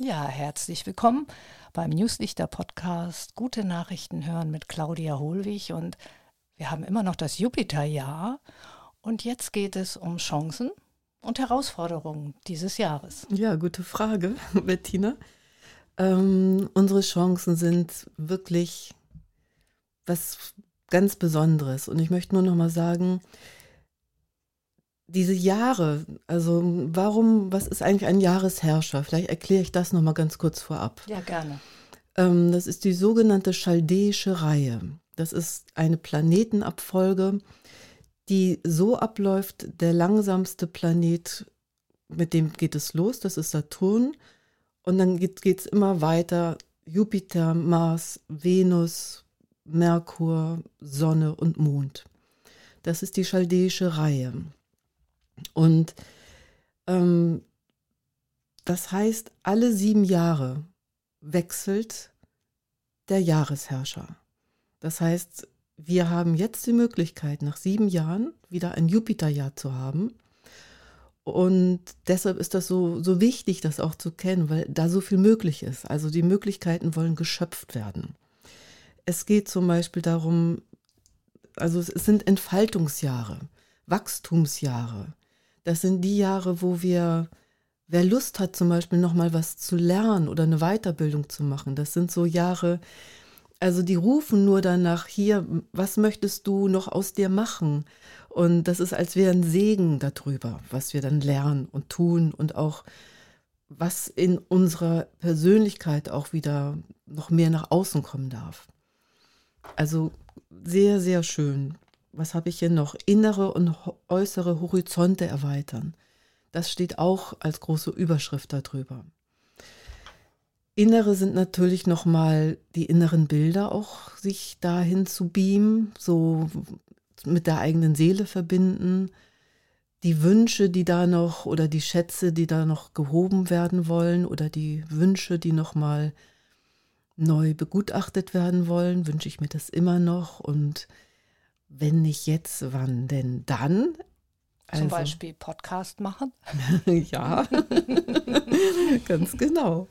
Ja, herzlich willkommen beim Newslichter Podcast Gute Nachrichten hören mit Claudia Hohlwig und wir haben immer noch das Jupiterjahr und jetzt geht es um Chancen und Herausforderungen dieses Jahres. Ja, gute Frage, Bettina. Ähm, unsere Chancen sind wirklich was ganz Besonderes und ich möchte nur noch mal sagen, diese Jahre, also warum, was ist eigentlich ein Jahresherrscher? Vielleicht erkläre ich das nochmal ganz kurz vorab. Ja, gerne. Ähm, das ist die sogenannte chaldäische Reihe. Das ist eine Planetenabfolge, die so abläuft, der langsamste Planet, mit dem geht es los, das ist Saturn. Und dann geht es immer weiter, Jupiter, Mars, Venus, Merkur, Sonne und Mond. Das ist die chaldäische Reihe. Und ähm, das heißt, alle sieben Jahre wechselt der Jahresherrscher. Das heißt, wir haben jetzt die Möglichkeit, nach sieben Jahren wieder ein Jupiterjahr zu haben. Und deshalb ist das so, so wichtig, das auch zu kennen, weil da so viel möglich ist. Also die Möglichkeiten wollen geschöpft werden. Es geht zum Beispiel darum, also es sind Entfaltungsjahre, Wachstumsjahre. Das sind die Jahre, wo wir, wer Lust hat, zum Beispiel nochmal was zu lernen oder eine Weiterbildung zu machen, das sind so Jahre, also die rufen nur danach, hier, was möchtest du noch aus dir machen? Und das ist, als wäre ein Segen darüber, was wir dann lernen und tun und auch was in unserer Persönlichkeit auch wieder noch mehr nach außen kommen darf. Also sehr, sehr schön was habe ich hier noch? Innere und äußere Horizonte erweitern. Das steht auch als große Überschrift darüber. Innere sind natürlich nochmal die inneren Bilder auch sich dahin zu beamen, so mit der eigenen Seele verbinden. Die Wünsche, die da noch oder die Schätze, die da noch gehoben werden wollen oder die Wünsche, die nochmal neu begutachtet werden wollen, wünsche ich mir das immer noch und wenn nicht jetzt, wann denn dann? Also, Zum Beispiel Podcast machen. ja, ganz genau.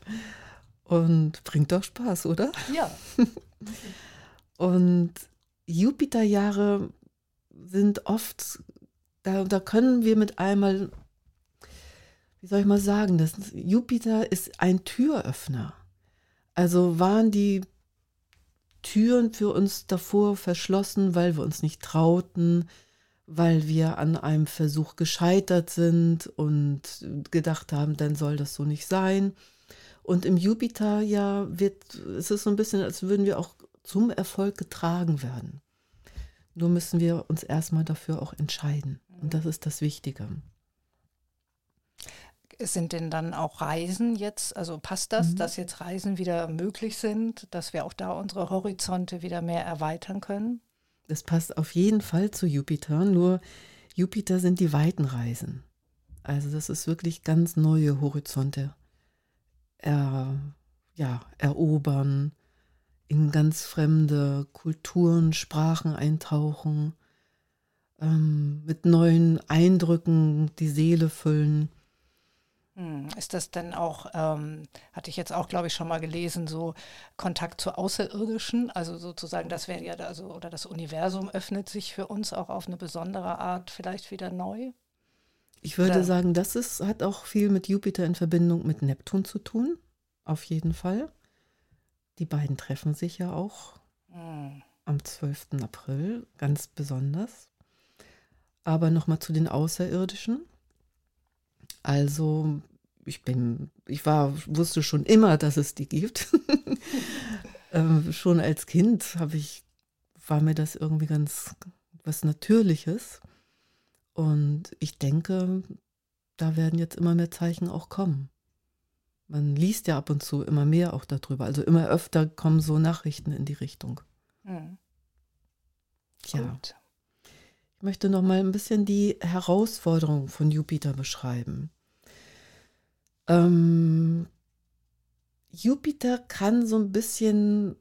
Und bringt doch Spaß, oder? Ja. Und Jupiterjahre sind oft, da, da können wir mit einmal, wie soll ich mal sagen, das, Jupiter ist ein Türöffner. Also waren die Türen für uns davor verschlossen, weil wir uns nicht trauten, weil wir an einem Versuch gescheitert sind und gedacht haben, dann soll das so nicht sein. Und im Jupiterjahr wird es ist so ein bisschen, als würden wir auch zum Erfolg getragen werden. Nur müssen wir uns erstmal dafür auch entscheiden. Und das ist das Wichtige. Sind denn dann auch Reisen jetzt, also passt das, mhm. dass jetzt Reisen wieder möglich sind, dass wir auch da unsere Horizonte wieder mehr erweitern können? Das passt auf jeden Fall zu Jupiter, nur Jupiter sind die weiten Reisen. Also das ist wirklich ganz neue Horizonte er, ja, erobern, in ganz fremde Kulturen, Sprachen eintauchen, ähm, mit neuen Eindrücken die Seele füllen. Hm, ist das denn auch, ähm, hatte ich jetzt auch, glaube ich, schon mal gelesen, so Kontakt zu Außerirdischen? Also sozusagen, das wäre ja, also, oder das Universum öffnet sich für uns auch auf eine besondere Art vielleicht wieder neu? Ich würde oder? sagen, das ist, hat auch viel mit Jupiter in Verbindung mit Neptun zu tun, auf jeden Fall. Die beiden treffen sich ja auch hm. am 12. April, ganz besonders. Aber nochmal zu den Außerirdischen. Also ich bin, ich war, wusste schon immer, dass es die gibt. ähm, schon als Kind habe ich, war mir das irgendwie ganz was Natürliches. Und ich denke, da werden jetzt immer mehr Zeichen auch kommen. Man liest ja ab und zu immer mehr auch darüber. Also immer öfter kommen so Nachrichten in die Richtung. Hm. Ja. Gut. Ich möchte noch mal ein bisschen die Herausforderung von Jupiter beschreiben. Ähm, Jupiter kann so ein bisschen,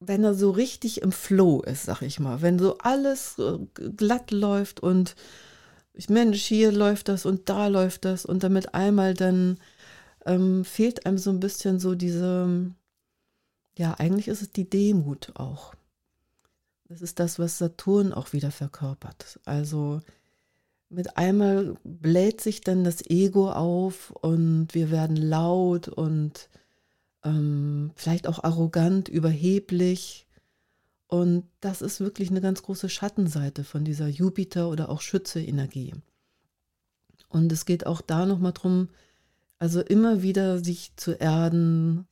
wenn er so richtig im Flow ist, sag ich mal, wenn so alles glatt läuft und Mensch, hier läuft das und da läuft das und damit einmal dann ähm, fehlt einem so ein bisschen so diese, ja, eigentlich ist es die Demut auch. Das ist das, was Saturn auch wieder verkörpert. Also mit einmal bläht sich dann das Ego auf und wir werden laut und ähm, vielleicht auch arrogant, überheblich. Und das ist wirklich eine ganz große Schattenseite von dieser Jupiter- oder auch Schütze-Energie. Und es geht auch da nochmal drum, also immer wieder sich zu erden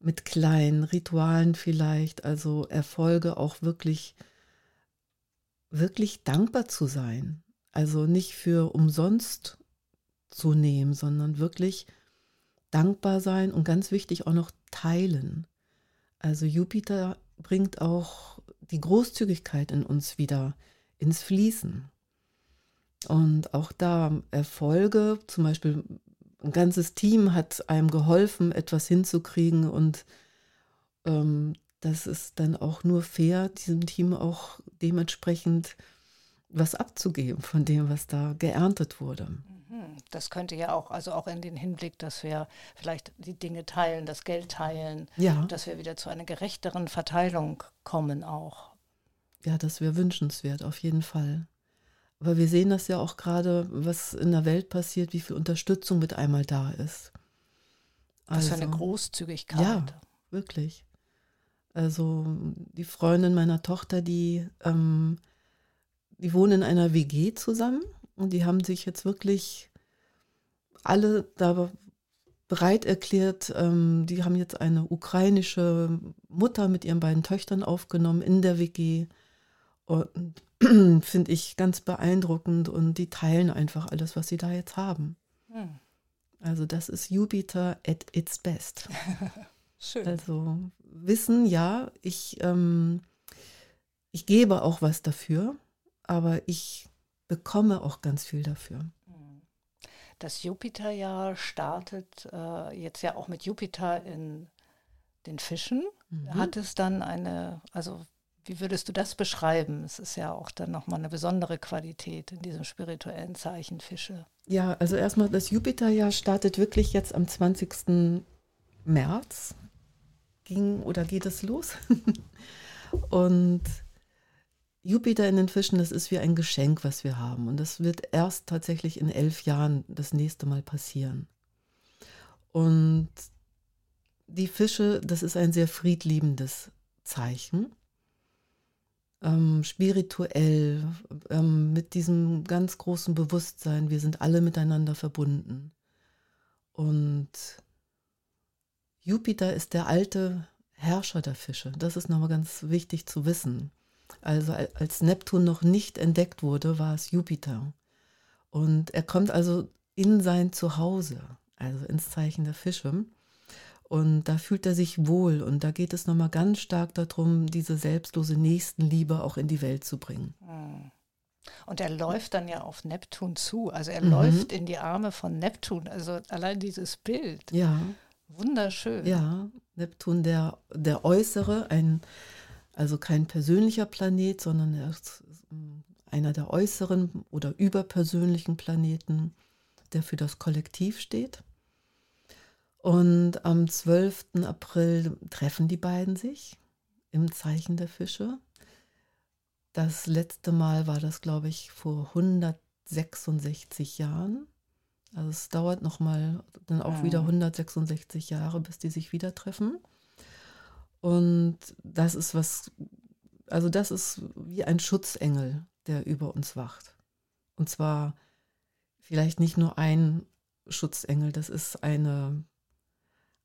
mit kleinen Ritualen vielleicht, also Erfolge auch wirklich, wirklich dankbar zu sein. Also nicht für umsonst zu nehmen, sondern wirklich dankbar sein und ganz wichtig auch noch teilen. Also Jupiter bringt auch die Großzügigkeit in uns wieder ins Fließen. Und auch da Erfolge, zum Beispiel ein ganzes Team hat einem geholfen, etwas hinzukriegen und ähm, das ist dann auch nur fair, diesem Team auch dementsprechend was abzugeben von dem, was da geerntet wurde. Mhm. Das könnte ja auch, also auch in den Hinblick, dass wir vielleicht die Dinge teilen, das Geld teilen, ja. dass wir wieder zu einer gerechteren Verteilung kommen auch. Ja, das wäre wünschenswert, auf jeden Fall. Aber wir sehen das ja auch gerade, was in der Welt passiert, wie viel Unterstützung mit einmal da ist. Also, das ist eine Großzügigkeit. Ja, wirklich. Also die Freundin meiner Tochter, die ähm, die wohnen in einer WG zusammen und die haben sich jetzt wirklich alle da bereit erklärt. Ähm, die haben jetzt eine ukrainische Mutter mit ihren beiden Töchtern aufgenommen in der WG. Und finde ich ganz beeindruckend und die teilen einfach alles, was sie da jetzt haben. Hm. Also das ist Jupiter at its best. Schön. Also wissen, ja, ich, ähm, ich gebe auch was dafür aber ich bekomme auch ganz viel dafür. Das Jupiterjahr startet äh, jetzt ja auch mit Jupiter in den Fischen. Mhm. Hat es dann eine, also wie würdest du das beschreiben? Es ist ja auch dann nochmal eine besondere Qualität in diesem spirituellen Zeichen Fische. Ja, also erstmal das Jupiterjahr startet wirklich jetzt am 20. März. Ging oder geht es los? Und Jupiter in den Fischen, das ist wie ein Geschenk, was wir haben. Und das wird erst tatsächlich in elf Jahren das nächste Mal passieren. Und die Fische, das ist ein sehr friedliebendes Zeichen. Ähm, spirituell, ähm, mit diesem ganz großen Bewusstsein, wir sind alle miteinander verbunden. Und Jupiter ist der alte Herrscher der Fische. Das ist nochmal ganz wichtig zu wissen. Also als Neptun noch nicht entdeckt wurde, war es Jupiter. Und er kommt also in sein Zuhause, also ins Zeichen der Fische. Und da fühlt er sich wohl. Und da geht es nochmal ganz stark darum, diese selbstlose Nächstenliebe auch in die Welt zu bringen. Hm. Und er läuft dann ja auf Neptun zu. Also er mhm. läuft in die Arme von Neptun. Also allein dieses Bild. Ja. Wunderschön. Ja, Neptun, der, der Äußere, ein also kein persönlicher Planet, sondern er ist ähm, einer der äußeren oder überpersönlichen Planeten, der für das Kollektiv steht. Und am 12. April treffen die beiden sich im Zeichen der Fische. Das letzte Mal war das, glaube ich, vor 166 Jahren. Also es dauert nochmal dann auch wieder 166 Jahre, bis die sich wieder treffen. Und das ist was, also das ist wie ein Schutzengel, der über uns wacht. Und zwar vielleicht nicht nur ein Schutzengel, das ist eine,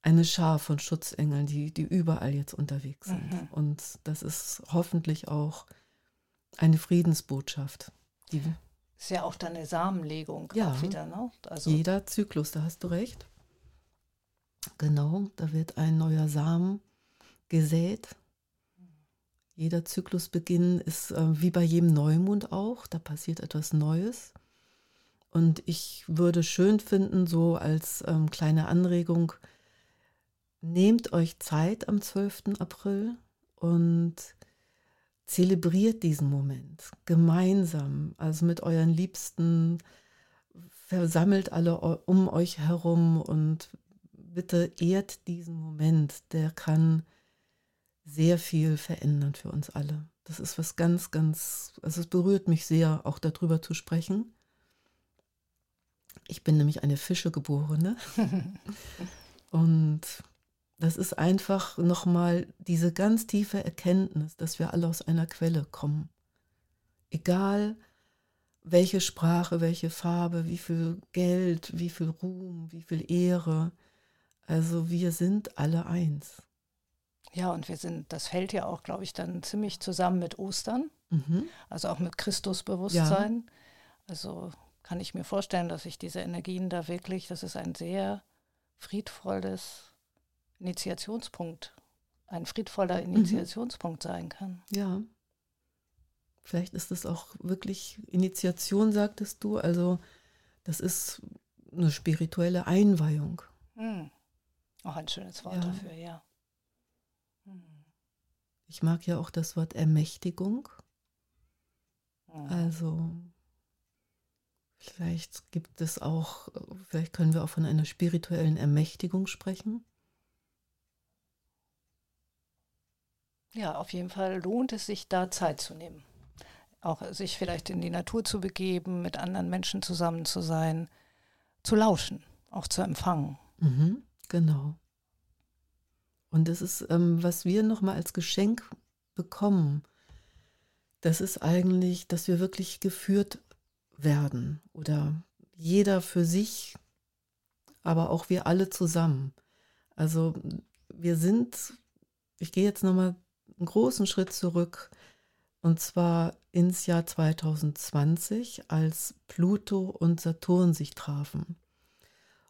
eine Schar von Schutzengeln, die, die überall jetzt unterwegs sind. Mhm. Und das ist hoffentlich auch eine Friedensbotschaft. Die ist ja auch dann eine Samenlegung ja, wieder, ne? Also jeder Zyklus, da hast du recht. Genau, da wird ein neuer Samen gesät. Jeder Zyklusbeginn ist äh, wie bei jedem Neumond auch, da passiert etwas Neues. Und ich würde schön finden, so als ähm, kleine Anregung, nehmt euch Zeit am 12. April und zelebriert diesen Moment gemeinsam, also mit euren Liebsten, versammelt alle um euch herum und bitte ehrt diesen Moment, der kann sehr viel verändern für uns alle. Das ist was ganz, ganz, also es berührt mich sehr, auch darüber zu sprechen. Ich bin nämlich eine Fischegeborene. Und das ist einfach nochmal diese ganz tiefe Erkenntnis, dass wir alle aus einer Quelle kommen. Egal welche Sprache, welche Farbe, wie viel Geld, wie viel Ruhm, wie viel Ehre. Also wir sind alle eins. Ja, und wir sind, das fällt ja auch, glaube ich, dann ziemlich zusammen mit Ostern, mhm. also auch mit Christusbewusstsein. Ja. Also kann ich mir vorstellen, dass ich diese Energien da wirklich, das ist ein sehr friedvolles Initiationspunkt, ein friedvoller mhm. Initiationspunkt mhm. sein kann. Ja. Vielleicht ist es auch wirklich Initiation, sagtest du. Also das ist eine spirituelle Einweihung. Mhm. Auch ein schönes Wort ja. dafür, ja. Ich mag ja auch das Wort Ermächtigung. Mhm. Also vielleicht gibt es auch, vielleicht können wir auch von einer spirituellen Ermächtigung sprechen. Ja, auf jeden Fall lohnt es sich, da Zeit zu nehmen. Auch sich vielleicht in die Natur zu begeben, mit anderen Menschen zusammen zu sein, zu lauschen, auch zu empfangen. Mhm, genau. Und das ist, ähm, was wir nochmal als Geschenk bekommen, das ist eigentlich, dass wir wirklich geführt werden oder jeder für sich, aber auch wir alle zusammen. Also wir sind, ich gehe jetzt nochmal einen großen Schritt zurück und zwar ins Jahr 2020, als Pluto und Saturn sich trafen.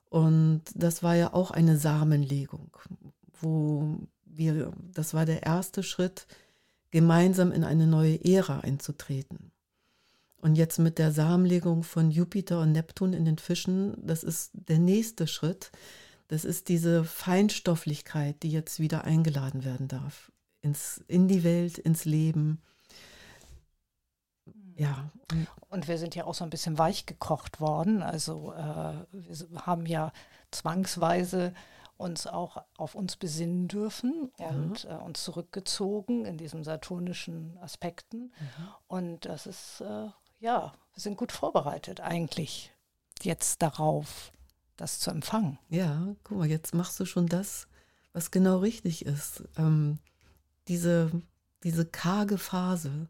Und das war ja auch eine Samenlegung, wo wir, das war der erste Schritt, gemeinsam in eine neue Ära einzutreten. Und jetzt mit der Samenlegung von Jupiter und Neptun in den Fischen, das ist der nächste Schritt. Das ist diese Feinstofflichkeit, die jetzt wieder eingeladen werden darf ins, in die Welt, ins Leben. Ja. Und wir sind ja auch so ein bisschen weich gekocht worden. Also äh, wir haben ja zwangsweise uns auch auf uns besinnen dürfen ja. und äh, uns zurückgezogen in diesen saturnischen Aspekten. Mhm. Und das ist, äh, ja, wir sind gut vorbereitet eigentlich jetzt darauf, das zu empfangen. Ja, guck mal, jetzt machst du schon das, was genau richtig ist. Ähm, diese, diese karge Phase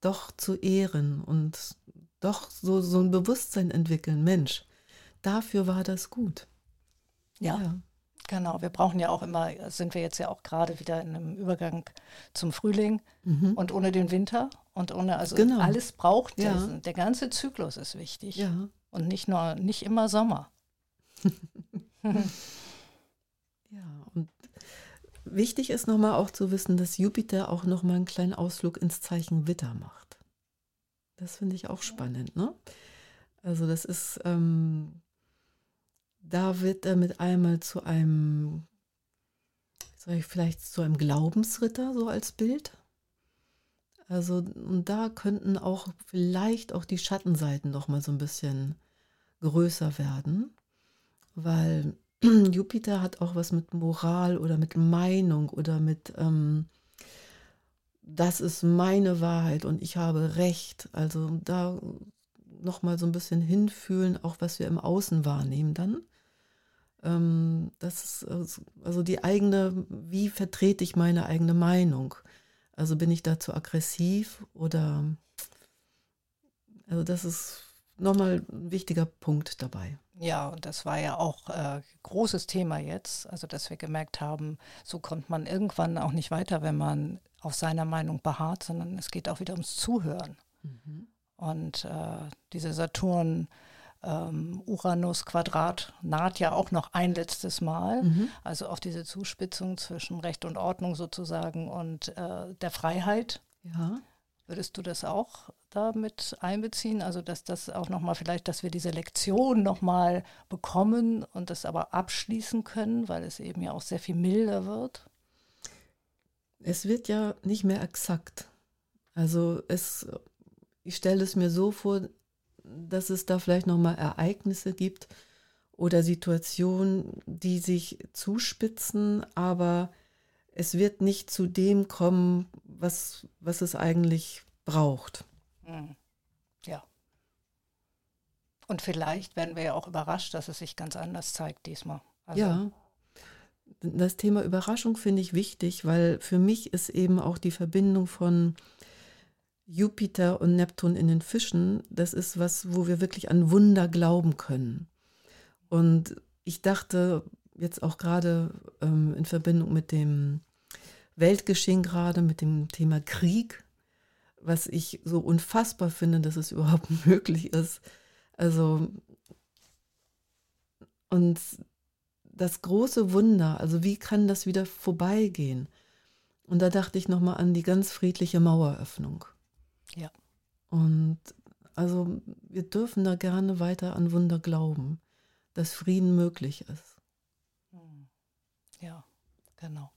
doch zu ehren und doch so, so ein Bewusstsein entwickeln. Mensch, dafür war das gut. Ja, ja, genau. Wir brauchen ja auch immer, sind wir jetzt ja auch gerade wieder in einem Übergang zum Frühling mhm. und ohne den Winter und ohne, also genau. alles braucht ja. diesen. Der ganze Zyklus ist wichtig. Ja. Und nicht nur, nicht immer Sommer. ja, und Wichtig ist nochmal auch zu wissen, dass Jupiter auch nochmal einen kleinen Ausflug ins Zeichen Witter macht. Das finde ich auch spannend. Ne? Also das ist, ähm, da wird er mit einmal zu einem, sag ich vielleicht zu einem Glaubensritter so als Bild. Also und da könnten auch vielleicht auch die Schattenseiten noch mal so ein bisschen größer werden, weil Jupiter hat auch was mit Moral oder mit Meinung oder mit, ähm, das ist meine Wahrheit und ich habe Recht. Also da nochmal so ein bisschen hinfühlen, auch was wir im Außen wahrnehmen dann. Ähm, das ist also die eigene, wie vertrete ich meine eigene Meinung? Also bin ich dazu aggressiv oder, also das ist nochmal ein wichtiger Punkt dabei. Ja, und das war ja auch äh, großes Thema jetzt, also dass wir gemerkt haben, so kommt man irgendwann auch nicht weiter, wenn man auf seiner Meinung beharrt, sondern es geht auch wieder ums Zuhören. Mhm. Und äh, diese Saturn ähm, Uranus-Quadrat naht ja auch noch ein letztes Mal, mhm. also auf diese Zuspitzung zwischen Recht und Ordnung sozusagen und äh, der Freiheit. Ja. Würdest du das auch damit einbeziehen? Also dass das auch nochmal vielleicht, dass wir diese Lektion nochmal bekommen und das aber abschließen können, weil es eben ja auch sehr viel milder wird? Es wird ja nicht mehr exakt. Also es, ich stelle es mir so vor, dass es da vielleicht nochmal Ereignisse gibt oder Situationen, die sich zuspitzen, aber es wird nicht zu dem kommen, was, was es eigentlich braucht. Mhm. Ja. Und vielleicht werden wir ja auch überrascht, dass es sich ganz anders zeigt diesmal. Also ja. Das Thema Überraschung finde ich wichtig, weil für mich ist eben auch die Verbindung von Jupiter und Neptun in den Fischen, das ist was, wo wir wirklich an Wunder glauben können. Und ich dachte jetzt auch gerade ähm, in Verbindung mit dem Weltgeschehen gerade, mit dem Thema Krieg, was ich so unfassbar finde, dass es überhaupt möglich ist. Also, und das große Wunder, also wie kann das wieder vorbeigehen? Und da dachte ich nochmal an die ganz friedliche Maueröffnung. Ja. Und also wir dürfen da gerne weiter an Wunder glauben, dass Frieden möglich ist. Hm. Ja, genau.